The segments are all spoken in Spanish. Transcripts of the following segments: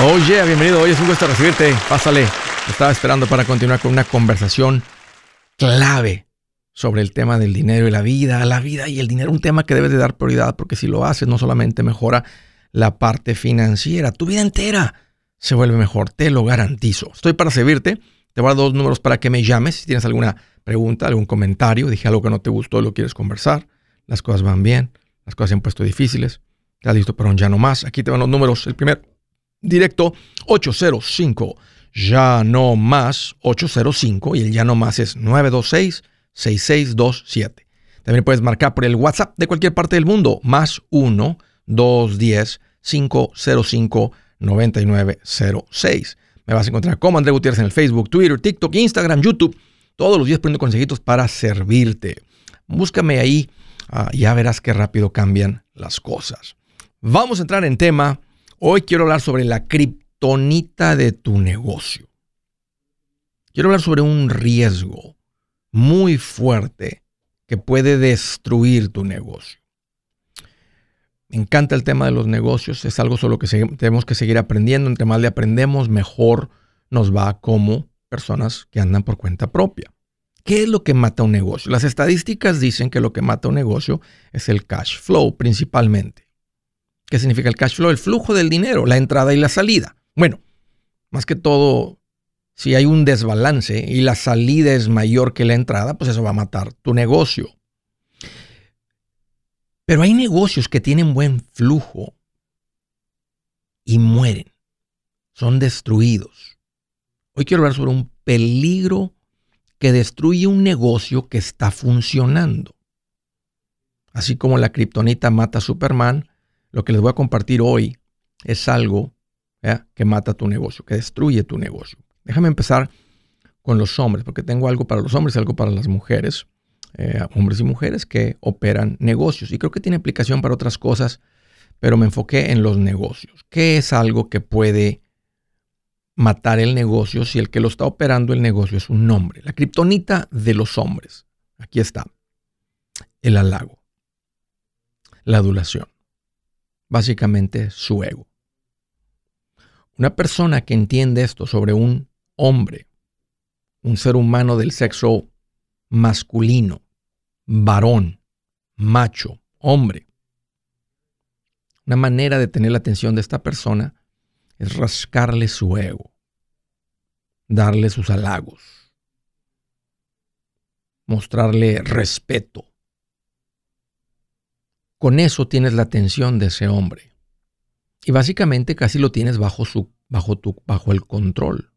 Oye, bienvenido. Hoy es un gusto recibirte. Pásale. Estaba esperando para continuar con una conversación clave sobre el tema del dinero y la vida. La vida y el dinero, un tema que debes de dar prioridad porque si lo haces no solamente mejora la parte financiera, tu vida entera se vuelve mejor, te lo garantizo. Estoy para servirte. Te voy a dar dos números para que me llames si tienes alguna pregunta, algún comentario, dije algo que no te gustó, lo quieres conversar. Las cosas van bien, las cosas se han puesto difíciles. Estás listo para un ya no más. Aquí te van los números. El primer directo 805 ya no más 805 y el ya no más es 926 6627. También puedes marcar por el WhatsApp de cualquier parte del mundo más 1 210 505 9906. Me vas a encontrar como André Gutiérrez en el Facebook, Twitter, TikTok, Instagram, YouTube. Todos los días poniendo consejitos para servirte. Búscame ahí, uh, ya verás qué rápido cambian las cosas. Vamos a entrar en tema Hoy quiero hablar sobre la kriptonita de tu negocio. Quiero hablar sobre un riesgo muy fuerte que puede destruir tu negocio. Me encanta el tema de los negocios, es algo sobre lo que tenemos que seguir aprendiendo. Entre más le aprendemos, mejor nos va como personas que andan por cuenta propia. ¿Qué es lo que mata un negocio? Las estadísticas dicen que lo que mata un negocio es el cash flow principalmente. ¿Qué significa el cash flow? El flujo del dinero, la entrada y la salida. Bueno, más que todo, si hay un desbalance y la salida es mayor que la entrada, pues eso va a matar tu negocio. Pero hay negocios que tienen buen flujo y mueren, son destruidos. Hoy quiero hablar sobre un peligro que destruye un negocio que está funcionando. Así como la kriptonita mata a Superman, lo que les voy a compartir hoy es algo que mata tu negocio, que destruye tu negocio. Déjame empezar con los hombres, porque tengo algo para los hombres y algo para las mujeres, eh, hombres y mujeres que operan negocios. Y creo que tiene aplicación para otras cosas, pero me enfoqué en los negocios. ¿Qué es algo que puede matar el negocio si el que lo está operando el negocio es un nombre? La kriptonita de los hombres. Aquí está. El halago. La adulación básicamente su ego. Una persona que entiende esto sobre un hombre, un ser humano del sexo masculino, varón, macho, hombre, una manera de tener la atención de esta persona es rascarle su ego, darle sus halagos, mostrarle respeto, con eso tienes la atención de ese hombre. Y básicamente casi lo tienes bajo, su, bajo, tu, bajo el control.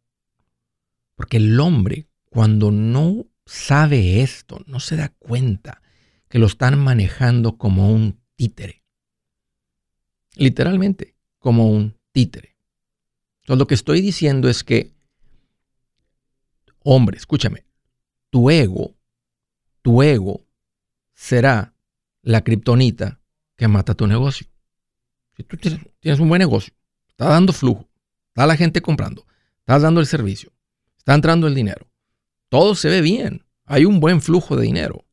Porque el hombre, cuando no sabe esto, no se da cuenta que lo están manejando como un títere. Literalmente, como un títere. Entonces, lo que estoy diciendo es que, hombre, escúchame, tu ego, tu ego será la kriptonita que mata tu negocio. Si tú tienes un buen negocio, está dando flujo, está la gente comprando, estás dando el servicio, está entrando el dinero, todo se ve bien, hay un buen flujo de dinero.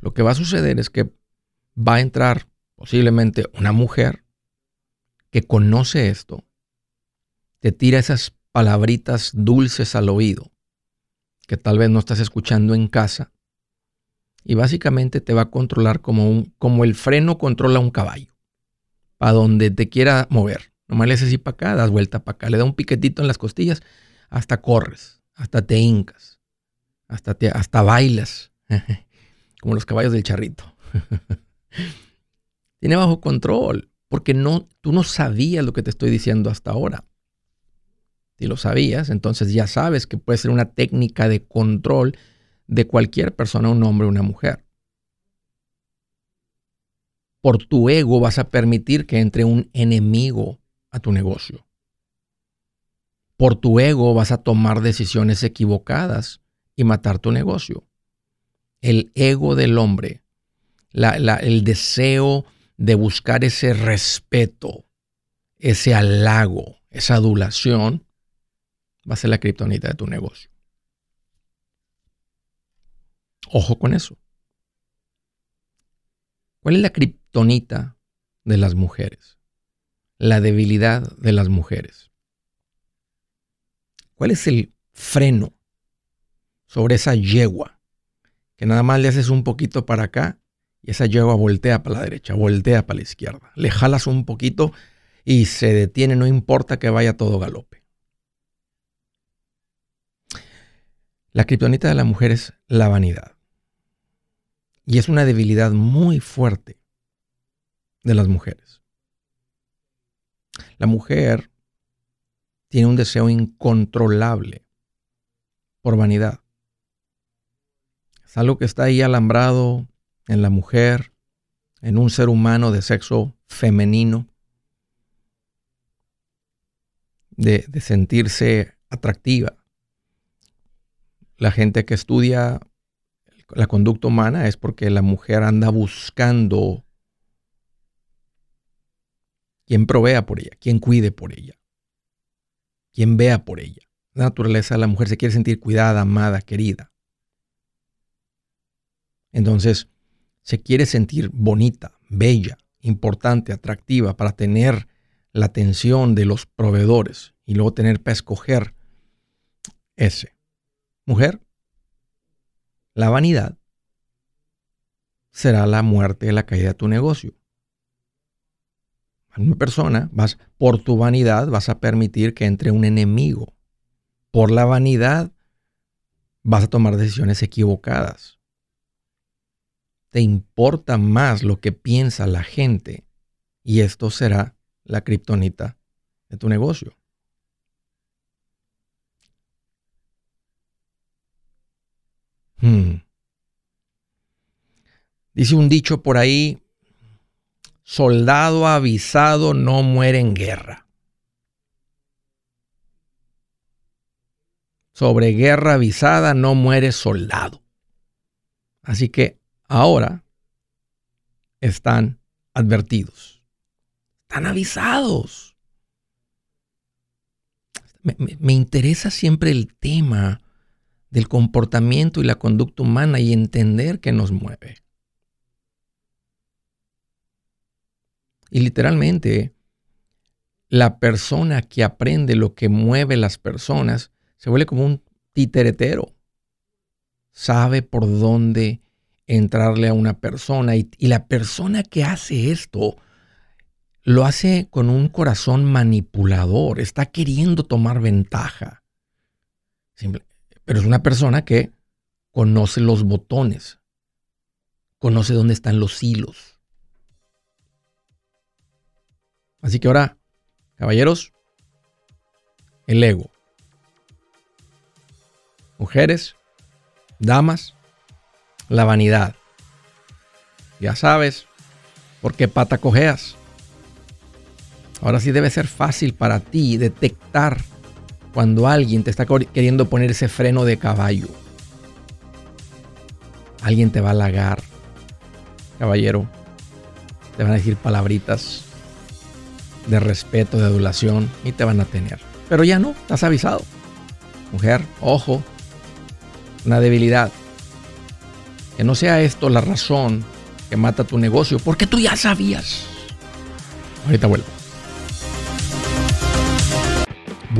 Lo que va a suceder es que va a entrar posiblemente una mujer que conoce esto, te tira esas palabritas dulces al oído que tal vez no estás escuchando en casa y básicamente te va a controlar como, un, como el freno controla un caballo, para donde te quiera mover. Nomás le haces así para acá, das vuelta para acá, le da un piquetito en las costillas, hasta corres, hasta te hincas, hasta, te, hasta bailas, como los caballos del charrito. Tiene bajo control, porque no, tú no sabías lo que te estoy diciendo hasta ahora. Si lo sabías, entonces ya sabes que puede ser una técnica de control de cualquier persona, un hombre o una mujer. Por tu ego vas a permitir que entre un enemigo a tu negocio. Por tu ego vas a tomar decisiones equivocadas y matar tu negocio. El ego del hombre, el deseo de buscar ese respeto, ese halago, esa adulación, va a ser la criptonita de tu negocio. Ojo con eso. ¿Cuál es la kriptonita de las mujeres? la debilidad de las mujeres. ¿Cuál es el freno sobre esa yegua? Que nada más le haces un poquito para acá y esa yegua voltea para la derecha, voltea para la izquierda. Le jalas un poquito y se detiene, no importa que vaya todo galope. La criptonita de la mujer es la vanidad. Y es una debilidad muy fuerte de las mujeres. La mujer tiene un deseo incontrolable por vanidad. Es algo que está ahí alambrado en la mujer, en un ser humano de sexo femenino, de, de sentirse atractiva. La gente que estudia la conducta humana es porque la mujer anda buscando quien provea por ella, quien cuide por ella, quien vea por ella. La naturaleza de la mujer se quiere sentir cuidada, amada, querida. Entonces, se quiere sentir bonita, bella, importante, atractiva para tener la atención de los proveedores y luego tener para escoger ese. Mujer, la vanidad será la muerte, la caída de tu negocio. Una persona, vas por tu vanidad, vas a permitir que entre un enemigo. Por la vanidad, vas a tomar decisiones equivocadas. Te importa más lo que piensa la gente y esto será la kriptonita de tu negocio. Hmm. Dice un dicho por ahí, soldado avisado no muere en guerra. Sobre guerra avisada no muere soldado. Así que ahora están advertidos. Están avisados. Me interesa siempre el tema del comportamiento y la conducta humana y entender qué nos mueve. Y literalmente, la persona que aprende lo que mueve las personas se vuelve como un titeretero. Sabe por dónde entrarle a una persona y, la persona que hace esto lo hace con un corazón manipulador, está queriendo tomar ventaja. Simple, pero es una persona que conoce los botones, conoce dónde están los hilos. Así que ahora, caballeros, el ego. Mujeres, damas, la vanidad. Ya sabes por qué pata cojeas. Ahora sí debe ser fácil para ti detectar cuando alguien te está queriendo poner ese freno de caballo. Alguien te va a halagar, caballero. Te van a decir palabritas de respeto, de adulación y te van a tener. Pero ya no, estás avisado. Mujer, ojo, una debilidad. Que no sea esto la razón que mata tu negocio, porque tú ya sabías. Ahorita vuelvo.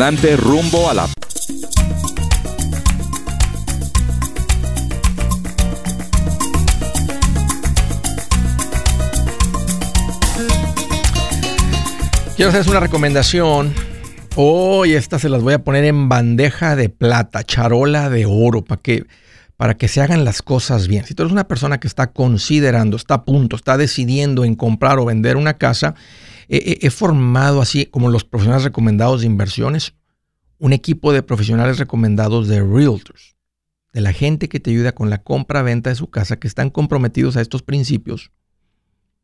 Adelante rumbo a la... Quiero hacerles una recomendación. Hoy estas se las voy a poner en bandeja de plata, charola de oro, para que, para que se hagan las cosas bien. Si tú eres una persona que está considerando, está a punto, está decidiendo en comprar o vender una casa, he, formado así como los profesionales recomendados de inversiones, un equipo de profesionales recomendados de realtors, de la gente que te ayuda con la compra-venta de su casa, que están comprometidos a estos principios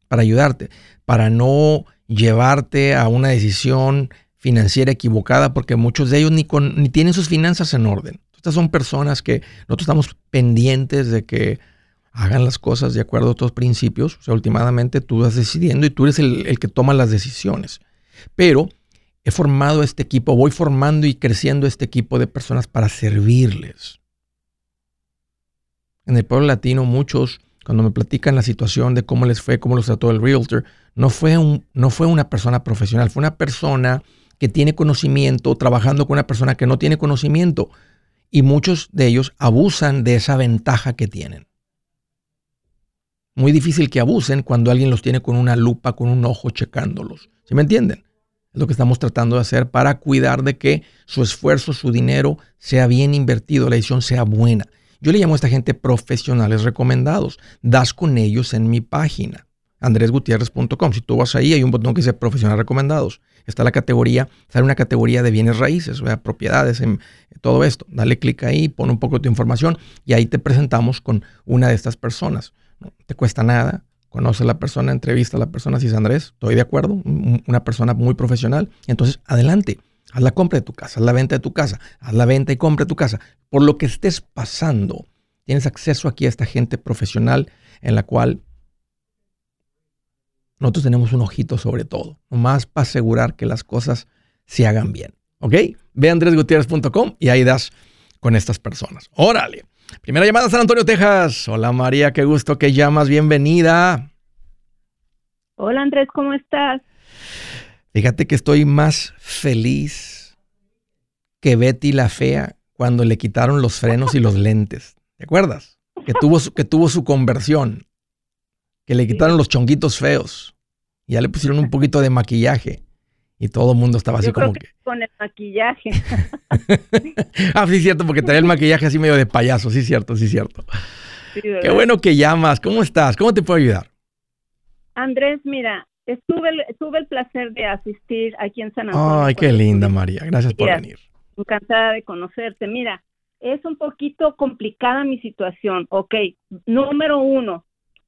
para ayudarte, para no llevarte a una decisión financiera equivocada, porque muchos de ellos ni, ni tienen sus finanzas en orden. Estas son personas que nosotros estamos pendientes de que hagan las cosas de acuerdo a estos principios. O sea, últimamente tú vas decidiendo y tú eres el, el que toma las decisiones. Pero he formado este equipo, voy formando y creciendo este equipo de personas para servirles. En el pueblo latino muchos cuando me platican la situación de cómo les fue, cómo los trató el realtor, no fue, un, no fue una persona profesional, fue una persona que tiene conocimiento trabajando con una persona que no tiene conocimiento. Y muchos de ellos abusan de esa ventaja que tienen. Muy difícil que abusen cuando alguien los tiene con una lupa, con un ojo checándolos. ¿Sí me entienden? Es lo que estamos tratando de hacer para cuidar de que su esfuerzo, su dinero sea bien invertido, la decisión sea buena. Yo le llamo a esta gente profesionales recomendados. Das con ellos en mi página, andresgutierrez.com. Si tú vas ahí, hay un botón que dice profesionales recomendados. Está la categoría, sale una categoría de bienes raíces, o propiedades, en, todo esto. Dale clic ahí, pon un poco de tu información y ahí te presentamos con una de estas personas. No te cuesta nada, conoce a la persona, entrevista a la persona, si es Andrés, estoy de acuerdo, una persona muy profesional. Entonces, adelante. Haz la compra de tu casa, haz la venta de tu casa, haz la venta y compra de tu casa. Por lo que estés pasando, tienes acceso aquí a esta gente profesional en la cual nosotros tenemos un ojito sobre todo, nomás para asegurar que las cosas se hagan bien. ¿Ok? Ve a andresgutierrez.com y ahí das con estas personas. Órale. Primera llamada a San Antonio, Texas. Hola María, qué gusto que llamas. Bienvenida. Hola Andrés, ¿cómo estás? Fíjate que estoy más feliz que Betty la fea cuando le quitaron los frenos y los lentes. ¿Te acuerdas? Que tuvo, su, que tuvo su conversión. Que le quitaron los chonguitos feos. Ya le pusieron un poquito de maquillaje. Y todo el mundo estaba así como que, Con el maquillaje. ah, sí, cierto, porque traía el maquillaje así medio de payaso. Sí, cierto, sí, cierto. Qué bueno que llamas. ¿Cómo estás? ¿Cómo te puedo ayudar? Andrés, mira, Estuve, tuve el placer de asistir aquí en San Antonio. Ay, qué linda, María. Gracias por venir. Encantada de conocerte. Mira, es un poquito complicada mi situación. Ok, número uno,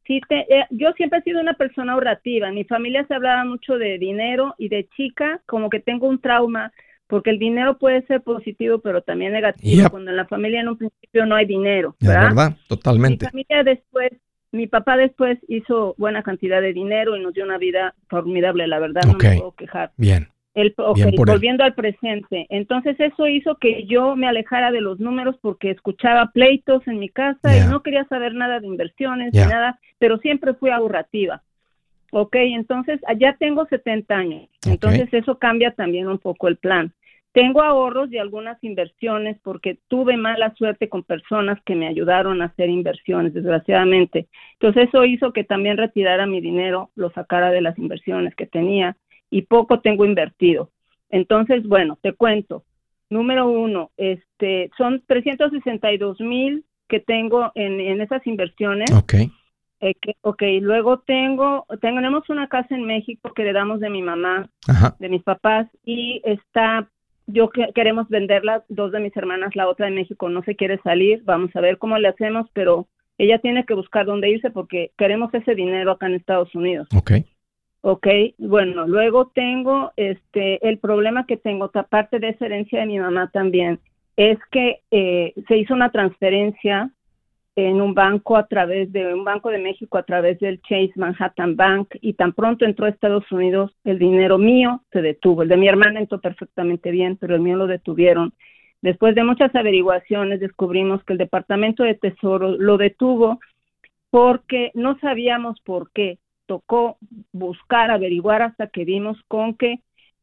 si te, eh, yo siempre he sido una persona ahorrativa. mi familia se hablaba mucho de dinero y de chica, como que tengo un trauma, porque el dinero puede ser positivo, pero también negativo, cuando en la familia en un principio no hay dinero. ¿verdad? verdad, totalmente. Mi familia después mi papá después hizo buena cantidad de dinero y nos dio una vida formidable, la verdad, no me puedo quejar. Bien. El, volviendo al presente. Entonces eso hizo que yo me alejara de los números porque escuchaba pleitos en mi casa y no quería saber nada de inversiones ni nada, pero siempre fui ahorrativa. Ok, entonces allá tengo 70 años. Entonces eso cambia también un poco el plan. Tengo ahorros y algunas inversiones porque tuve mala suerte con personas que me ayudaron a hacer inversiones, desgraciadamente. Entonces eso hizo que también retirara mi dinero, lo sacara de las inversiones que tenía y poco tengo invertido. Entonces, bueno, te cuento. número uno, este, son 362 mil que tengo en, en esas inversiones. Ok. Eh, ok, luego tengo, tenemos una casa en México que le damos de mi mamá, de mis papás, y está, yo queremos venderla, dos de mis hermanas, la otra en México no se quiere salir, vamos a ver cómo le hacemos, pero ella tiene que buscar dónde irse porque queremos ese dinero acá en Estados Unidos. Ok. Ok, bueno, luego tengo este, el problema que tengo, aparte de esa herencia de mi mamá también, es que eh, se hizo una transferencia en un banco a través de un banco de México a través del Chase Manhattan Bank y tan pronto entró a Estados Unidos el dinero mío se detuvo el de mi hermana entró perfectamente bien pero el mío lo detuvieron. Después de muchas averiguaciones descubrimos que el Departamento de Tesoro lo detuvo porque no sabíamos por qué tocó buscar averiguar hasta que vimos con que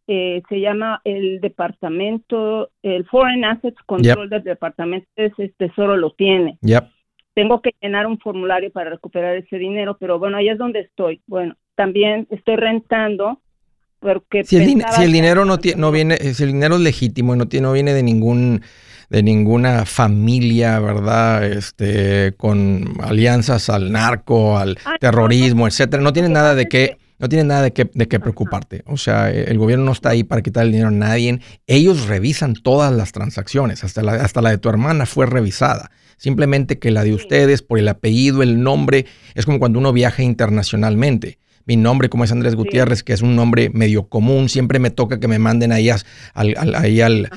eh, se llama el departamento el Foreign Assets Control del Departamento de Tesoro lo tiene. Tengo que llenar un formulario para recuperar ese dinero, pero bueno, ahí es donde estoy. Bueno, también estoy rentando porque si el, si el dinero no, no viene, si el dinero es legítimo y no, tiene, no viene de ningún de ninguna familia, ¿verdad? Este, con alianzas al narco, al terrorismo, etcétera. No tiene nada de qué, no tiene nada de qué, de qué preocuparte. O sea, el gobierno no está ahí para quitar el dinero a nadie. Ellos revisan todas las transacciones, hasta la, hasta la de tu hermana fue revisada. Simplemente que la de ustedes, por el apellido, el nombre, es como cuando uno viaja internacionalmente. Mi nombre, como es Andrés Gutiérrez, que es un nombre medio común, siempre me toca que me manden ahí, al, ahí al,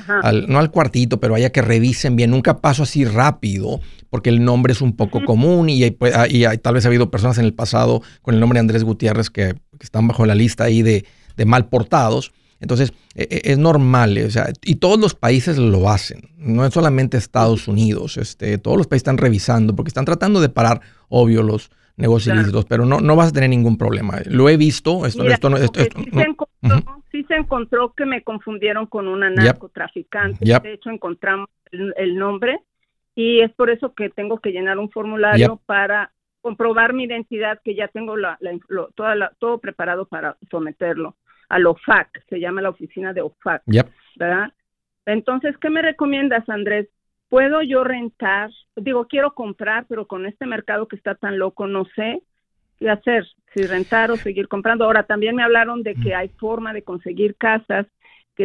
no al cuartito, pero allá que revisen bien. Nunca paso así rápido, porque el nombre es un poco común y, pues, y, tal vez ha habido personas en el pasado con el nombre de Andrés Gutiérrez que, están bajo la lista ahí de, de mal portados. Entonces, e, e, es normal, o sea, y todos los países lo hacen, no es solamente Estados Unidos, este, todos los países están revisando porque están tratando de parar, obvio, los negocios ilícitos, pero no, no vas a tener ningún problema. Lo he visto, esto, esto, esto, sí, se encontró, que me confundieron con una narcotraficante, de hecho encontramos el, nombre y es por eso que tengo que llenar un formulario para comprobar mi identidad, que ya tengo la, toda todo preparado para someterlo al OFAC, se llama la oficina de OFAC, ¿verdad? Entonces, ¿qué me recomiendas, Andrés? ¿Puedo yo rentar? Digo, quiero comprar, pero con este mercado que está tan loco, no sé qué hacer, si rentar o seguir comprando. Ahora, también me hablaron de que hay forma de conseguir casas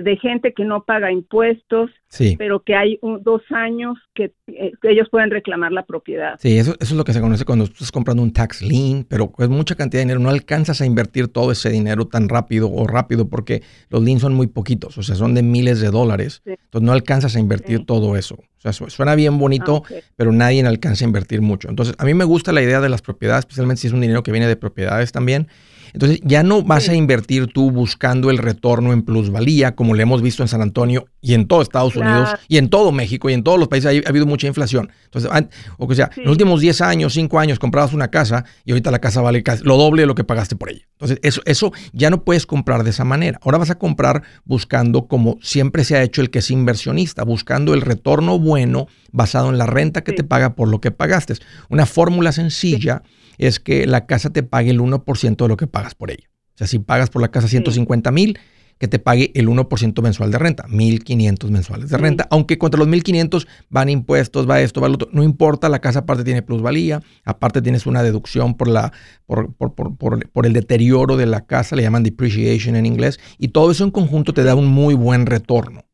de gente que no paga impuestos, pero que hay dos años eh, que, ellos pueden reclamar la propiedad. Sí, eso, eso es lo que se conoce cuando estás comprando un tax lien, pero es mucha cantidad de dinero. No alcanzas a invertir todo ese dinero tan rápido o rápido porque los liens son muy poquitos, o sea, son de miles de dólares. Entonces no alcanzas a invertir todo eso. O sea, suena bien bonito, ah, pero nadie alcanza a invertir mucho. Entonces, a mí me gusta la idea de las propiedades, especialmente si es un dinero que viene de propiedades también. Entonces ya no vas a invertir tú buscando el retorno en plusvalía, como le hemos visto en San Antonio y en todo Estados Unidos y en todo México y en todos los países ha, habido mucha inflación. Entonces, o sea, en los últimos 10 años, 5 años comprabas una casa y ahorita la casa vale casi lo doble de lo que pagaste por ella. Entonces, eso, eso ya no puedes comprar de esa manera. Ahora vas a comprar buscando como siempre se ha hecho el que es inversionista, buscando el retorno bueno basado en la renta que te paga por lo que pagaste. Una fórmula sencilla es que la casa te pague el 1% de lo que pagas por ella. O sea, si pagas por la casa 150 mil, que te pague el 1% mensual de renta, 1.500 mensuales de renta, aunque contra los 1.500 van impuestos, va esto, va lo otro, no importa, la casa aparte tiene plusvalía, aparte tienes una deducción por, la, por, por, por, por, el deterioro de la casa, le llaman depreciation en inglés, y todo eso en conjunto te da un muy buen retorno.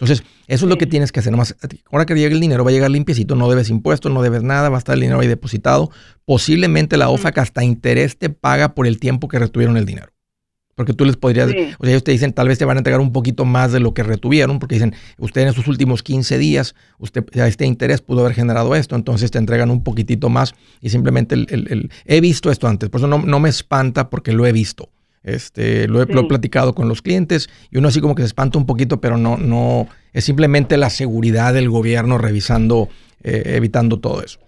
Entonces, eso es lo que tienes que hacer. Nomás, ahora que llegue el dinero, va a llegar limpiecito, no debes impuestos, no debes nada, va a estar el dinero ahí depositado. Posiblemente la OFAC hasta interés te paga por el tiempo que retuvieron el dinero. Porque tú les podrías, o sea, ellos te dicen, tal vez te van a entregar un poquito más de lo que retuvieron, porque dicen, usted en esos últimos 15 días, usted a este interés pudo haber generado esto, entonces te entregan un poquitito más y simplemente el, he visto esto antes, por eso no, no me espanta porque lo he visto. Este, lo he, platicado con los clientes y uno así como que se espanta un poquito, pero no, no, es simplemente la seguridad del gobierno revisando, eh, evitando todo eso.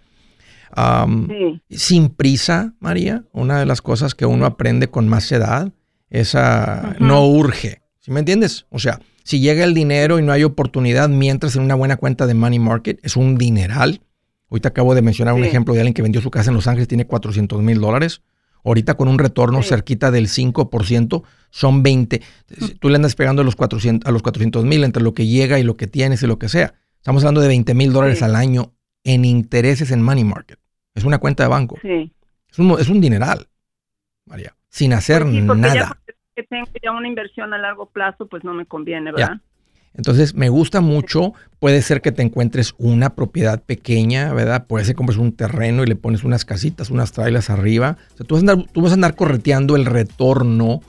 Sin prisa, María, una de las cosas que uno aprende con más edad es a no urge. ¿Sí me entiendes? O sea, si llega el dinero y no hay oportunidad mientras en una buena cuenta de money market, es un dineral. Ahorita acabo de mencionar un ejemplo de alguien que vendió su casa en Los Ángeles, tiene 400 mil dólares Ahorita con un retorno cerquita del 5%, son 20. Tú le andas pegando a los 400 a los 400 mil entre lo que llega y lo que tienes y lo que sea. Estamos hablando de 20 mil dólares al año en intereses en money market. Es una cuenta de banco. Sí. Es, un, es un dineral, María, sin hacer pues nada. Ya que tengo ya una inversión a largo plazo, pues no me conviene, ¿verdad? Entonces, me gusta mucho. Puede ser que te encuentres una propiedad pequeña, ¿verdad? Puede ser que compres un terreno y le pones unas casitas, unas trailas arriba. O sea, tú vas a andar, tú vas a andar correteando el retorno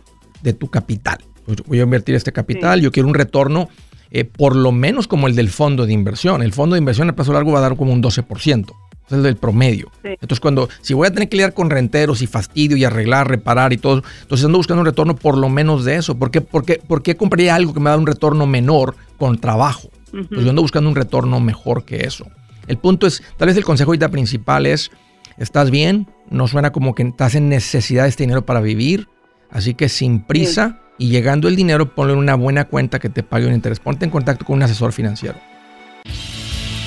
de tu capital. Pues, voy a invertir este capital, yo quiero un retorno eh, por lo menos como el del fondo de inversión. El fondo de inversión a plazo largo va a dar como un 12% es el del promedio. Entonces, cuando, si voy a tener que lidiar con renteros y fastidio y arreglar, reparar y todo, entonces ando buscando un retorno por lo menos de eso. ¿Por qué, por qué, compraría algo que me da un retorno menor con trabajo? Pues yo ando buscando un retorno mejor que eso. El punto es, tal vez el consejo ahorita principal es, ¿estás bien? No suena como que estás en necesidad de este dinero para vivir, así que sin prisa y llegando el dinero, ponle en una buena cuenta que te pague un interés. Ponte en contacto con un asesor financiero.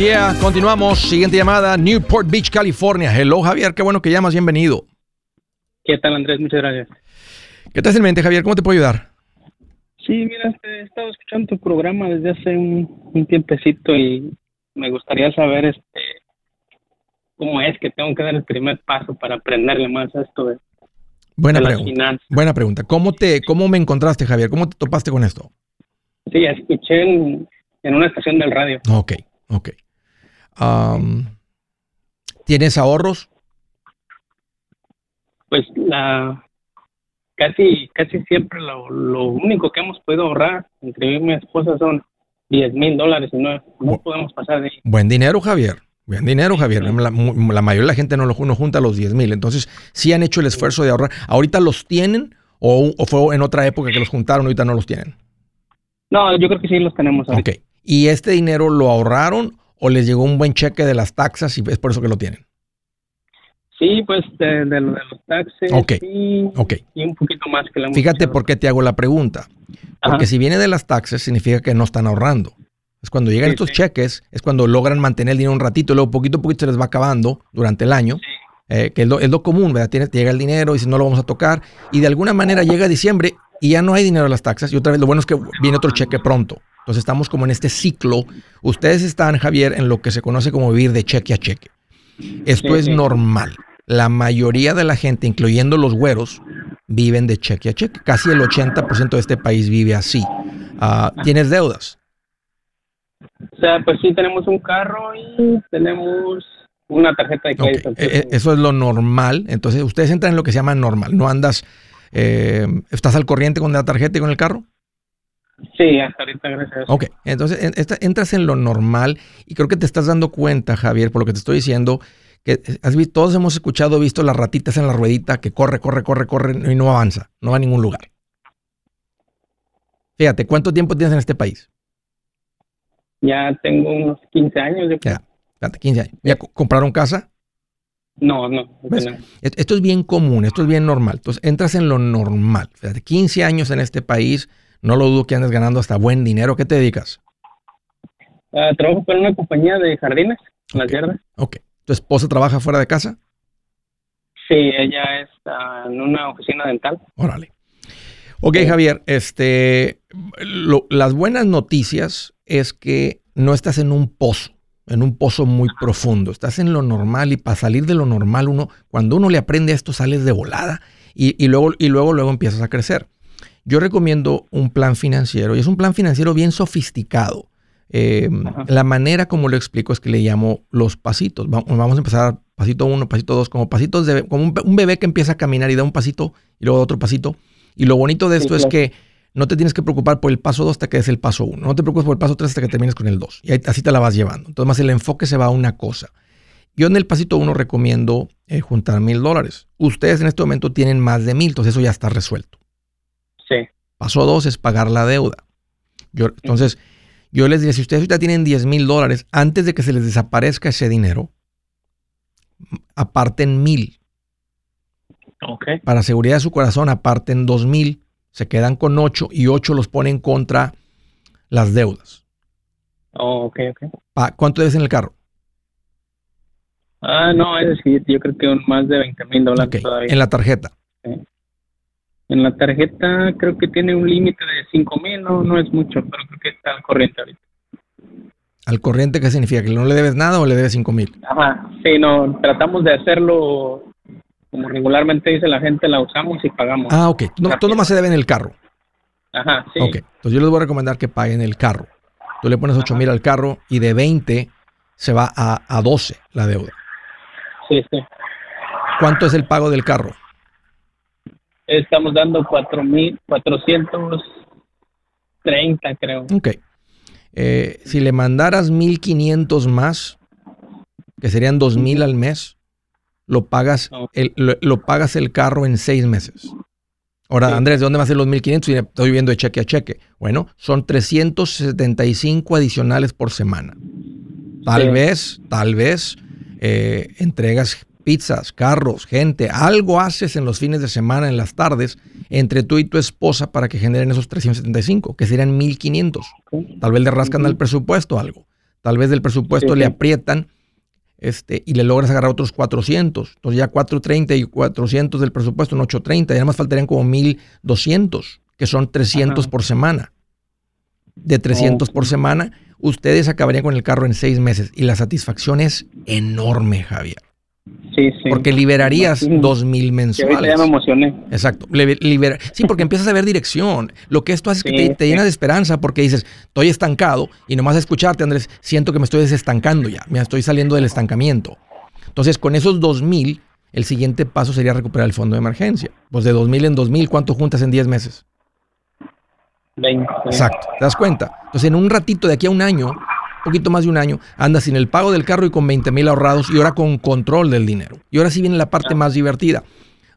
Yeah, continuamos. Siguiente llamada, Newport Beach, California. Hello Javier, qué bueno que llamas, bienvenido. ¿Qué tal Andrés? Muchas gracias. ¿Qué te hace en mente Javier? ¿Cómo te puedo ayudar? Sí, mira, he estado escuchando tu programa desde hace un, tiempecito y me gustaría saber este cómo es que tengo que dar el primer paso para aprenderle más a esto de, Buena pregunta. Buena pregunta. ¿Cómo te cómo me encontraste, Javier? ¿Cómo te topaste con esto? Sí, escuché en, en una estación del radio. Ok. Ok. ¿Tienes ahorros? Pues la casi casi siempre lo, único que hemos podido ahorrar entre mi esposa son 10 mil dólares y no, podemos pasar de ahí. Buen dinero, Javier. Buen dinero, Javier. La, mayoría de la gente no, lo, no junta los 10 mil. Entonces, sí han hecho el esfuerzo de ahorrar. ¿Ahorita los tienen o, fue en otra época que los juntaron y ahorita no los tienen? No, yo creo que sí los tenemos ahorita. Ok. ¿Y este dinero lo ahorraron o les llegó un buen cheque de las taxas y es por eso que lo tienen? Sí, pues de, los taxes. Ok. Y, y un poquito más que la Fíjate por qué te hago la pregunta. Porque si viene de las taxes, significa que no están ahorrando. Es cuando llegan estos cheques, es cuando logran mantener el dinero un ratito, y luego poquito a poquito se les va acabando durante el año. Eh, que es lo, común, ¿verdad? Tienes, llega el dinero y si no lo vamos a tocar. Y de alguna manera llega diciembre y ya no hay dinero en las taxas. Y otra vez, lo bueno es que viene otro cheque pronto. Entonces estamos como en este ciclo. Ustedes están, Javier, en lo que se conoce como vivir de cheque a cheque. Esto es normal. La mayoría de la gente, incluyendo los güeros, viven de cheque a cheque. Casi el 80% de este país vive así. Ah, ¿Tienes deudas? O sea, pues sí, tenemos un carro y tenemos una tarjeta de crédito. E, e, eso es lo normal. Entonces, ustedes entran en lo que se llama normal. No andas, eh, ¿estás al corriente con la tarjeta y con el carro? Sí, hasta ahorita, gracias. Ok, entonces entras en lo normal y creo que te estás dando cuenta, Javier, por lo que te estoy diciendo, que has visto, todos hemos escuchado, visto las ratitas en la ruedita que corre, corre, corre, corre y no avanza, no va a ningún lugar. Fíjate, ¿cuánto tiempo tienes en este país? Ya tengo unos 15 años. Ya, fíjate, 15 años. ¿Ya compraron casa? No, no. Esto es bien común, esto es bien normal. Entonces, entras en lo normal. Fíjate, 15 años en este país, no lo dudo que andes ganando hasta buen dinero. ¿Qué te dedicas? Ah, trabajo para una compañía de jardines. las yardas. Ok. ¿Tu esposa trabaja fuera de casa? Sí, ella está en una oficina dental. Órale. Ok, Javier, este, las buenas noticias es que no estás en un pozo, en un pozo muy profundo. Estás en lo normal y para salir de lo normal, uno, cuando uno le aprende esto, sales de volada y, luego, y luego, luego empiezas a crecer. Yo recomiendo un plan financiero y es un plan financiero bien sofisticado. Em, la manera como lo explico es que le llamo los pasitos. Vamos a empezar pasito uno, pasito dos, como pasitos de, como un, bebé que empieza a caminar y da un pasito y luego otro pasito. Y lo bonito de esto es que no te tienes que preocupar por el paso dos hasta que des el paso uno. No te preocupes por el paso tres hasta que termines con el dos. Y así te la vas llevando. Entonces, más el enfoque se va a una cosa. Yo en el pasito uno recomiendo eh, juntar mil dólares. Ustedes en este momento tienen más de mil, entonces eso ya está resuelto. Sí. Paso dos es pagar la deuda. Yo, entonces, yo les diría, si ustedes ahorita tienen 10 mil dólares, antes de que se les desaparezca ese dinero, aparten mil. Para seguridad de su corazón, aparten dos mil, se quedan con ocho y ocho los ponen contra las deudas. Oh, ¿Cuánto debes en el carro? Ah, no, es decir, yo creo que más de 20 mil dólares ¿En la tarjeta? En la tarjeta creo que tiene un límite de 5 mil, no, no es mucho, pero creo que está al corriente ahorita. ¿Al corriente qué significa? ¿Que no le debes nada o le debes 5 mil? Ajá, sí, no, tratamos de hacerlo como regularmente dice la gente, la usamos y pagamos. Ah, ok. No, tú nomás se debe en el carro. Ajá, sí. Ok, entonces yo les voy a recomendar que paguen el carro. Tú le pones 8 mil al carro y de 20 se va a, a 12 la deuda. Sí, sí. ¿Cuánto es el pago del carro? Estamos dando 4.430, creo. Ok. Eh, si le mandaras 1.500 más, que serían 2.000 al mes, lo pagas, el, lo, pagas el carro en seis meses. Ahora, Andrés, ¿de dónde va a ser los 1.500? Y estoy viendo de cheque a cheque. Bueno, son 375 adicionales por semana. Tal vez, tal vez eh, entregas pizzas, carros, gente, algo haces en los fines de semana, en las tardes, entre tú y tu esposa para que generen esos 375, que serían 1500. Tal vez le rascan al presupuesto algo. Tal vez del presupuesto le aprietan este, y le logras agarrar otros 400. Entonces ya 430 y 400 del presupuesto en 830. Ya más faltarían como 1200, que son 300 por semana. De 300 por semana, ustedes acabarían con el carro en seis meses. Y la satisfacción es enorme, Javier. Sí, sí. Porque liberarías dos mil mensuales. Ya me emocioné. Exacto. sí, porque empiezas a ver dirección. Lo que esto hace es que te, llena de esperanza porque dices, estoy estancado y nomás escucharte, Andrés, siento que me estoy desestancando ya. Me estoy saliendo del estancamiento. Entonces, con esos dos mil, el siguiente paso sería recuperar el fondo de emergencia. Pues de dos mil en dos mil, ¿cuánto juntas en 10 meses? 20. Exacto. ¿Te das cuenta? Entonces, en un ratito de aquí a un año, poquito más de un año, anda sin el pago del carro y con 20 mil ahorrados y ahora con control del dinero. Y ahora sí viene la parte más divertida.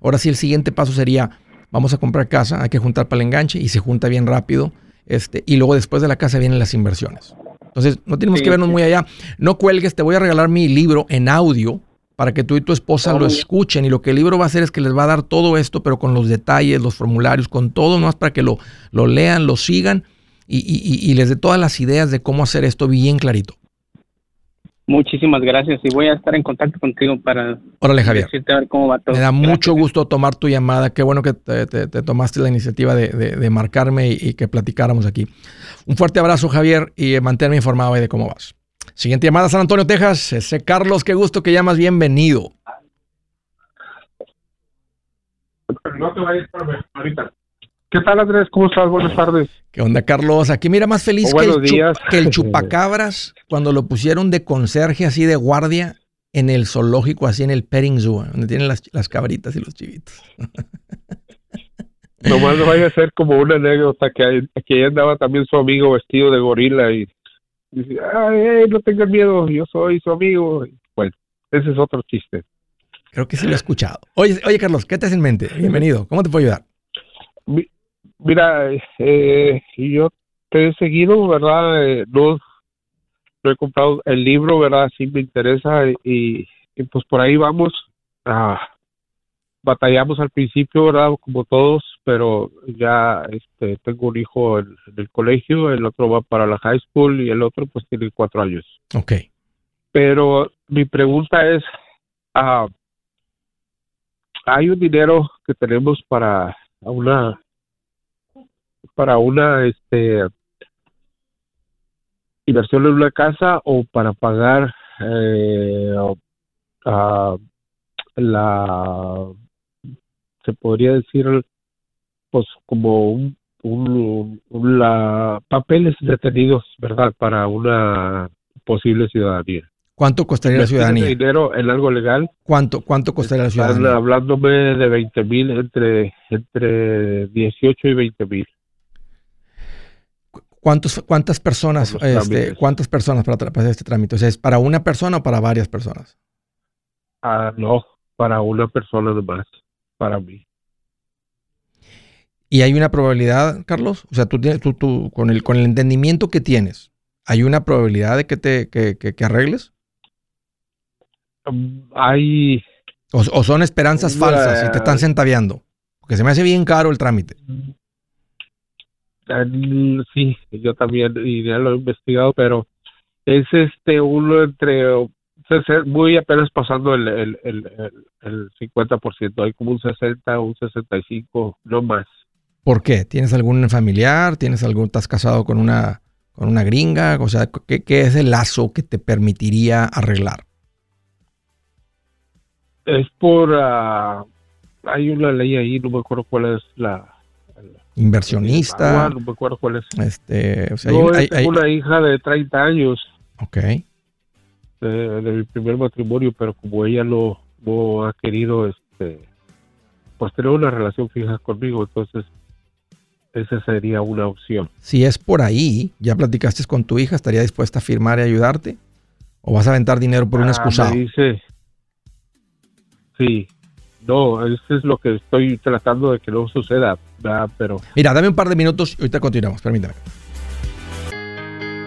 Ahora sí el siguiente paso sería, vamos a comprar casa, hay que juntar para el enganche y se junta bien rápido. Este, y luego después de la casa vienen las inversiones. Entonces, no tenemos que vernos muy allá. No cuelgues, te voy a regalar mi libro en audio para que tú y tu esposa lo escuchen. Y lo que el libro va a hacer es que les va a dar todo esto, pero con los detalles, los formularios, con todo, más para que lo, lo lean, lo sigan y, les dé todas las ideas de cómo hacer esto bien clarito. Muchísimas gracias y voy a estar en contacto contigo para Órale, Javier. decirte a ver cómo va todo. Me da mucho gusto tomar tu llamada. Qué bueno que te, tomaste la iniciativa de, marcarme y, que platicáramos aquí. Un fuerte abrazo, Javier, y manténme informado de cómo vas. Siguiente llamada, San Antonio, Texas. Ese Carlos, qué gusto que llamas. Bienvenido. No te vayas ahorita. ¿Qué tal, Andrés? ¿Cómo estás? Buenas tardes. ¿Qué onda, Carlos? Aquí mira más feliz que el, que el, chupacabras cuando lo pusieron de conserje así de guardia en el zoológico, así en el petting zoo, donde tienen las, cabritas y los chivitos. Nomás no vaya a ser como una anécdota que, ahí andaba también su amigo vestido de gorila y, dice, ay, no tengan miedo, yo soy su amigo. Bueno, ese es otro chiste. Creo que sí lo he escuchado. Oye, oye Carlos, ¿qué te hace en mente? Bienvenido. ¿Cómo te puedo ayudar? Mira, eh, yo te he seguido, ¿verdad? Eh, no, he comprado el libro, ¿verdad? Sí me interesa y, pues por ahí vamos. Ah, batallamos al principio, ¿verdad? Como todos, pero ya este, tengo un hijo en, el colegio, el otro va para la high school y el otro pues tiene cuatro años. Ok. Pero mi pregunta es, uh, hay un dinero que tenemos para una para una este inversión en una casa o para pagar eh, la se podría decir pues como un, un, la papeles detenidos verdad para una posible ciudadanía ¿Cuánto costaría la ciudadanía? dinero en algo legal. ¿Cuánto, cuánto costaría la ciudadanía? hablándome de 20 mil, entre, entre 18 y 20 mil. ¿Cuántos, ¿Cuántas personas, este, cuántas personas para, hacer este trámite? O sea, ¿es para una persona o para varias personas? Ah, no, para una persona nomás, para mí. ¿Y hay una probabilidad, Carlos? O sea, tú, tú, tú con, el, con el entendimiento que tienes, ¿hay una probabilidad de que te que, que arregles? hay... O, son esperanzas falsas y te están centaviando. Porque se me hace bien caro el trámite. Sí, yo también y ya lo he investigado, pero es este uno entre muy apenas pasando el, el, el, el 50%, hay como un 60, un 65, no más. ¿Por qué? ¿Tienes algún familiar? ¿Tienes algún, estás casado con una, con una gringa? O sea, ¿qué, ¿qué es el lazo que te permitiría arreglar? es por uh, hay una ley ahí no me acuerdo cuál es la, inversionista. No me acuerdo cuál es. Este o sea, hay, una hija de 30 años. Ok. De, mi primer matrimonio pero como ella no, no ha querido este pues tener una relación fija conmigo entonces esa sería una opción. Si es por ahí ya platicaste con tu hija estaría dispuesta a firmar y ayudarte o vas a aventar dinero por un ah, excusado dice Sí, no, eso es lo que estoy tratando de que no suceda, pero... Mira, dame un par de minutos y ahorita continuamos, permítame.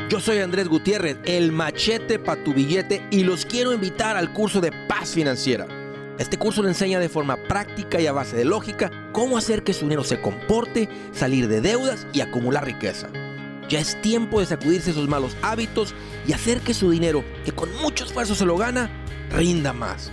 Yo soy Andrés Gutiérrez, el machete para tu billete y los quiero invitar al curso de paz financiera. Este curso le enseña de forma práctica y a base de lógica cómo hacer que su dinero se comporte, salir de deudas y acumular riqueza. Ya es tiempo de sacudirse esos malos hábitos y hacer que su dinero, que con mucho esfuerzo se lo gana, rinda más.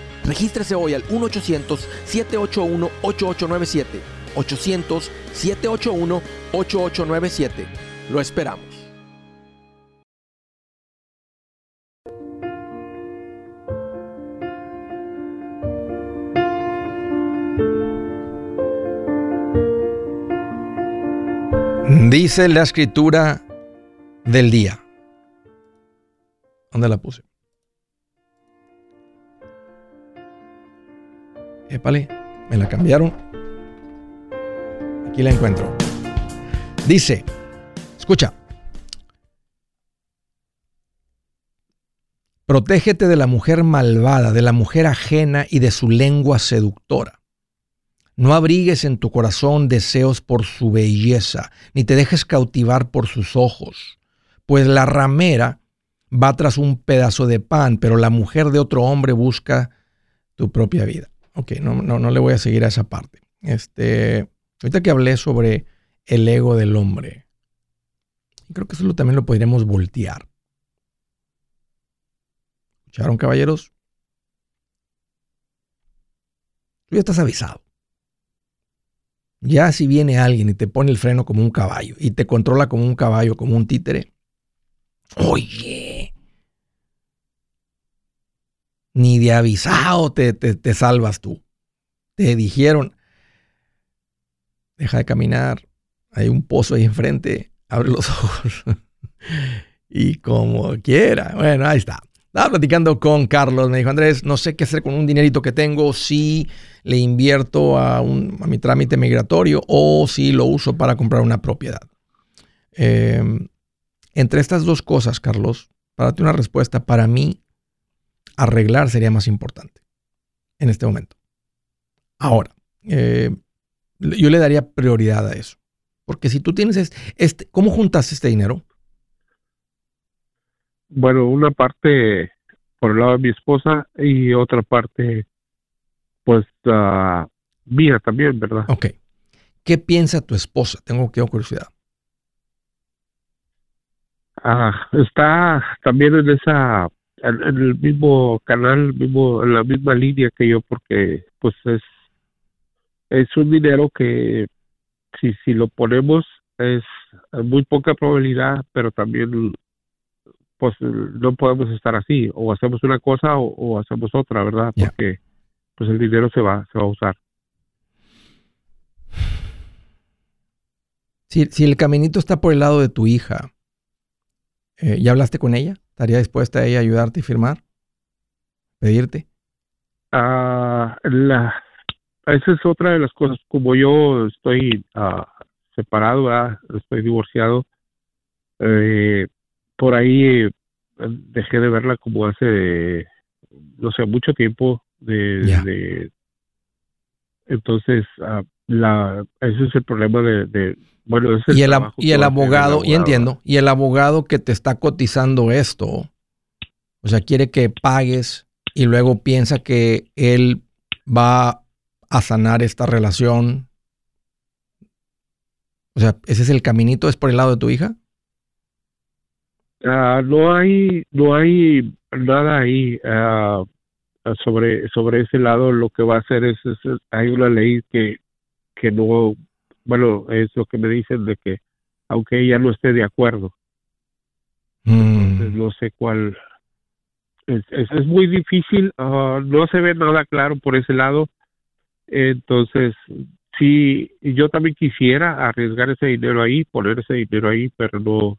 Regístrese hoy al 1-800-781-8897. 800-781-8897. Lo esperamos. Dice la escritura del día. ¿Dónde la puse? Épale, me la cambiaron. Aquí la encuentro. Dice, escucha. Protégete de la mujer malvada, de la mujer ajena y de su lengua seductora. No abrigues en tu corazón deseos por su belleza, ni te dejes cautivar por sus ojos, pues la ramera va tras un pedazo de pan, pero la mujer de otro hombre busca tu propia vida. Ok, no, no, no le voy a seguir a esa parte. Este, ahorita que hablé sobre el ego del hombre, creo que eso también lo podríamos voltear. ¿Escucharon, caballeros? Tú ya estás avisado. Ya si viene alguien y te pone el freno como un caballo y te controla como un caballo, como un títere, oye, ni de avisado te, te, salvas tú. Te dijeron, deja de caminar, hay un pozo ahí enfrente, abre los ojos. y como quiera. Bueno, ahí está. Estaba platicando con Carlos, me dijo, Andrés, no sé qué hacer con un dinerito que tengo, si le invierto a, un, a mi trámite migratorio o si lo uso para comprar una propiedad. Em, entre estas dos cosas, Carlos, para darte una respuesta, para mí arreglar sería más importante. en este momento. Ahora, eh, yo le daría prioridad a eso. Porque si tú tienes este, ¿cómo juntas este dinero? Bueno, una parte por el lado de mi esposa y otra parte, pues, uh, mía también, ¿verdad? Ok. ¿Qué piensa tu esposa? Tengo que curiosidad. Ah, está también en esa, en, el mismo canal, mismo, en la misma línea que yo, porque pues es, es un dinero que si, si lo ponemos es muy poca probabilidad, pero también pues no podemos estar así, o hacemos una cosa o, hacemos otra, ¿verdad? Porque pues el dinero se va, se va a usar. Si, si el caminito está por el lado de tu hija, eh, ¿Ya hablaste con ella? ¿Estaría dispuesta ella a ayudarte y firmar? ¿Pedirte? Ah, la, esa es otra de las cosas. Como yo estoy uh, separado, estoy divorciado, eh, por ahí eh, dejé de verla como hace, no sé, mucho tiempo. De, entonces, uh, la, ese es el problema de, bueno, ese y el, y el abogado, y entiendo, y el abogado que te está cotizando esto, o sea, quiere que pagues y luego piensa que él va a sanar esta relación. O sea, ese es el caminito, es por el lado de tu hija. Ah, no hay, no hay nada ahí ah, sobre sobre ese lado. Lo que va a hacer es, hay una ley que que no bueno, es lo que me dicen de que aunque ella no esté de acuerdo, entonces mm. no sé cuál. Es, es, muy difícil, ah, no se ve nada claro por ese lado. Entonces, sí, yo también quisiera arriesgar ese dinero ahí, poner ese dinero ahí, pero no,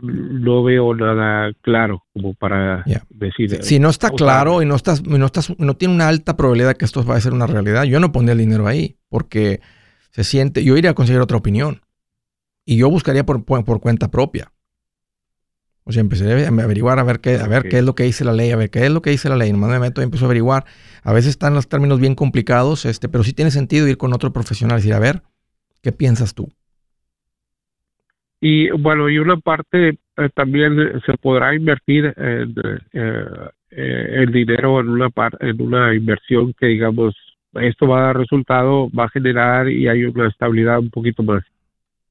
no veo nada claro como para decir. Si, no está claro y no estás, no estás, no tiene una alta probabilidad que esto va a ser una realidad, yo no pondría el dinero ahí, porque se siente, yo iría a conseguir otra opinión. Y yo buscaría por, por, cuenta propia. O sea, empecé a averiguar a ver qué, a ver qué es lo que dice la ley, a ver qué es lo que dice la ley. Nomás me meto y empiezo a averiguar. A veces están los términos bien complicados, este, pero sí tiene sentido ir con otro profesional y decir, a ver, ¿qué piensas tú? Y bueno, y una parte eh, también se podrá invertir en, eh, eh, el dinero en una, en una inversión que digamos esto va a dar resultado, va a generar y hay una estabilidad un poquito más.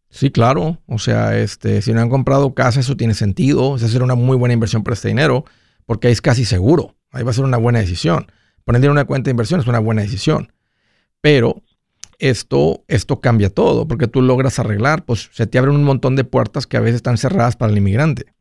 Sí, claro. O sea, este, si no han comprado casa, eso tiene sentido. Esa será una muy buena inversión por este dinero, porque es casi seguro. Ahí va a ser una buena decisión. Poner en una cuenta de inversión es una buena decisión. Pero esto, esto cambia todo, porque tú logras arreglar, pues se te abren un montón de puertas que a veces están cerradas para el inmigrante.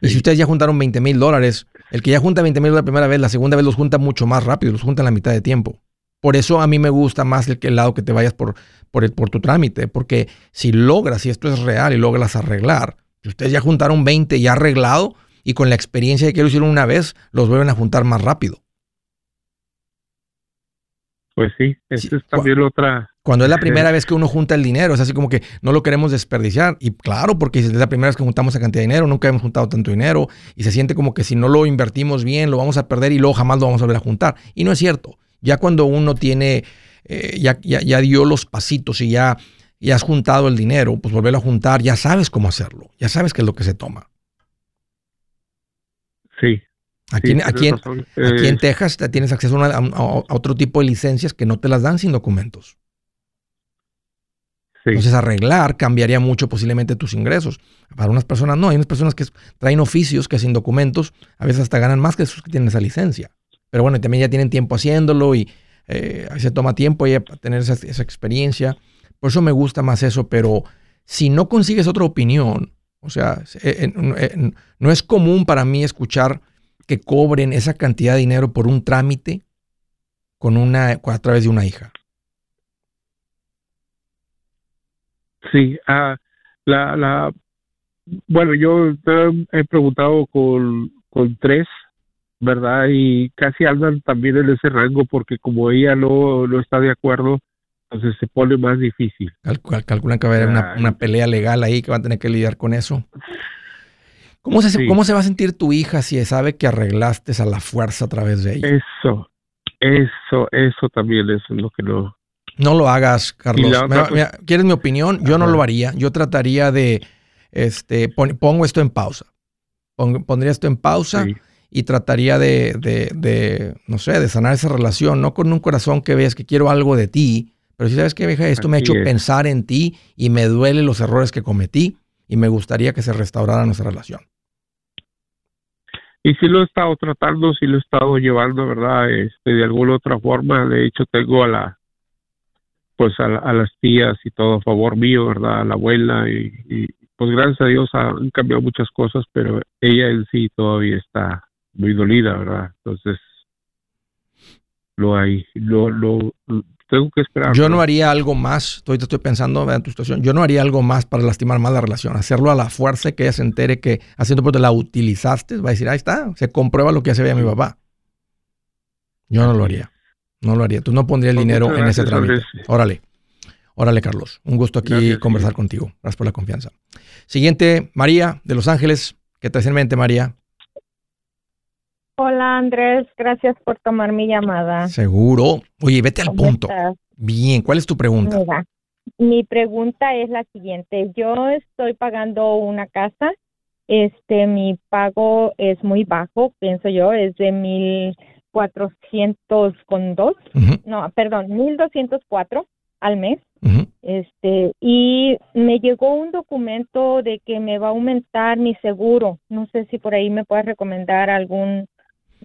Y si ustedes ya juntaron 20 mil dólares, el que ya junta 20 mil la primera vez, la segunda vez los junta mucho más rápido, los junta en la mitad de tiempo. Por eso a mí me gusta más el, el lado que te vayas por, por, el, por tu trámite, porque si logras, si esto es real y logras arreglar, si ustedes ya juntaron 20 ya arreglado y con la experiencia de que lo hicieron una vez, los vuelven a juntar más rápido. Pues sí, esa es también otra, cuando es la primera vez que uno junta el dinero, es así como que no lo queremos desperdiciar. Y claro, porque es la primera vez que juntamos esa cantidad de dinero, nunca hemos juntado tanto dinero y se siente como que si no lo invertimos bien, lo vamos a perder y luego jamás lo vamos a volver a juntar. Y no es cierto. Ya cuando uno tiene, eh, ya, ya, dio los pasitos y ya, ya has juntado el dinero, pues volverlo a juntar, ya sabes cómo hacerlo, ya sabes qué es lo que se toma. Sí, Aquí, aquí, en, eh, Texas tienes acceso a, otro tipo de licencias que no te las dan sin documentos. Entonces arreglar cambiaría mucho posiblemente tus ingresos. Para unas personas no, hay unas personas que traen oficios que sin documentos a veces hasta ganan más que esos que tienen esa licencia. Pero bueno, también ya tienen tiempo haciéndolo y eh, se toma tiempo ya tener esa, experiencia. Por eso me gusta más eso, pero si no consigues otra opinión, o sea, no es común para mí escuchar que cobren esa cantidad de dinero por un trámite con una, a través de una hija. Sí, ah, la, la, bueno, yo he preguntado con, con tres, ¿verdad? Y casi andan también en ese rango porque como ella no, no está de acuerdo, entonces se pone más difícil. calculan que va a haber una, una, pelea legal ahí que van a tener que lidiar con eso. ¿Cómo se, ¿Cómo se va a sentir tu hija si sabe que arreglaste a la fuerza a través de ella? Eso, eso, eso también es lo que no... No lo hagas, Carlos. ¿Quieres mi opinión? Yo no lo haría. Yo trataría de, este, pongo esto en pausa. pondría esto en pausa y trataría de, de, de, no sé, de sanar esa relación, no con un corazón que veas que quiero algo de ti, pero si sabes que, vieja, esto me ha hecho pensar en ti y me duele los errores que cometí y me gustaría que se restaurara nuestra relación. Y si lo he estado tratando, si lo he estado llevando, ¿verdad? Este, de alguna otra forma, de hecho tengo a la, pues a, las tías y todo a favor mío, ¿verdad? A la abuela y, pues gracias a Dios han cambiado muchas cosas, pero ella en sí todavía está muy dolida, ¿verdad? Entonces, lo hay, lo, lo, tengo que esperar. Yo no haría algo más, estoy, estoy pensando en tu situación, yo no haría algo más para lastimar más la relación, hacerlo a la fuerza que ella se entere que haciendo porque la utilizaste, va a decir, ahí está, se comprueba lo que hace veía mi papá. Yo no lo haría, no lo haría, tú no pondrías el dinero en ese trámite. Órale, órale Carlos, un gusto aquí conversar contigo, gracias por la confianza. Siguiente, María de Los Ángeles, ¿qué hace en mente María? Hola Andrés, gracias por tomar mi llamada. Seguro. Oye, vete al punto. Bien, ¿cuál es tu pregunta? mi pregunta es la siguiente. Yo estoy pagando una casa. Este, mi pago es muy bajo, pienso yo, es de mil cuatrocientos con dos. No, perdón, mil doscientos cuatro al mes. Este, y me llegó un documento de que me va a aumentar mi seguro. No sé si por ahí me puedes recomendar algún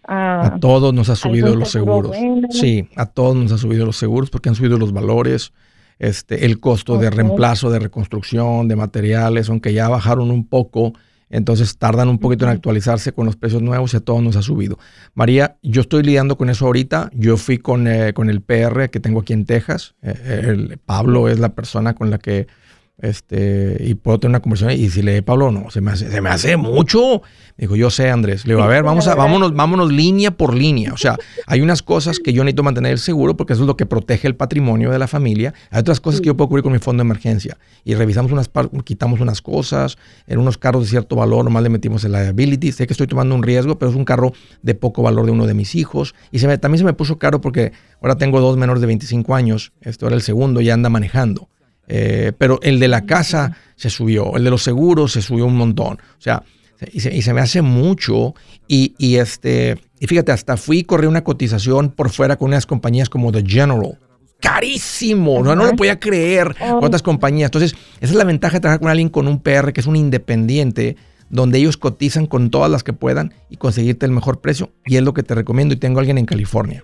a, todos nos ha subido los seguros. Sí, a todos nos ha subido los seguros porque han subido los valores, este, el costo de reemplazo, de reconstrucción, de materiales, aunque ya bajaron un poco, entonces tardan un poquito en actualizarse con los precios nuevos y a todos nos ha subido. María, yo estoy lidiando con eso ahorita. Yo fui con, eh, con el PR que tengo aquí en Texas. Eh, el, Pablo es la persona con la que este, y puedo tener una conversación y si le Pablo, no, se me hace, se me hace mucho. dijo, yo sé, Andrés. Le digo, a ver, vamos a, vámonos, vámonos línea por línea. O sea, hay unas cosas que yo necesito mantener seguro porque eso es lo que protege el patrimonio de la familia. Hay otras cosas que yo puedo cubrir con mi fondo de emergencia. Y revisamos unas quitamos unas cosas. En unos carros de cierto valor, nomás le metimos el liability. Sé que estoy tomando un riesgo, pero es un carro de poco valor de uno de mis hijos. Y se me, también se me puso caro porque ahora tengo dos menores de 25 años. Esto era el segundo, ya anda manejando. Eh, pero el de la casa se subió, el de los seguros se subió un montón. O sea, y se, me hace mucho. Y, este, y fíjate, hasta fui y corrí una cotización por fuera con unas compañías como The General. Carísimo, no, no lo podía creer con otras compañías. Entonces, esa es la ventaja de trabajar con alguien con un PR que es un independiente, donde ellos cotizan con todas las que puedan y conseguirte el mejor precio. Y es lo que te recomiendo. Y tengo a alguien en California.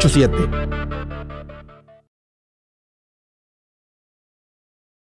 887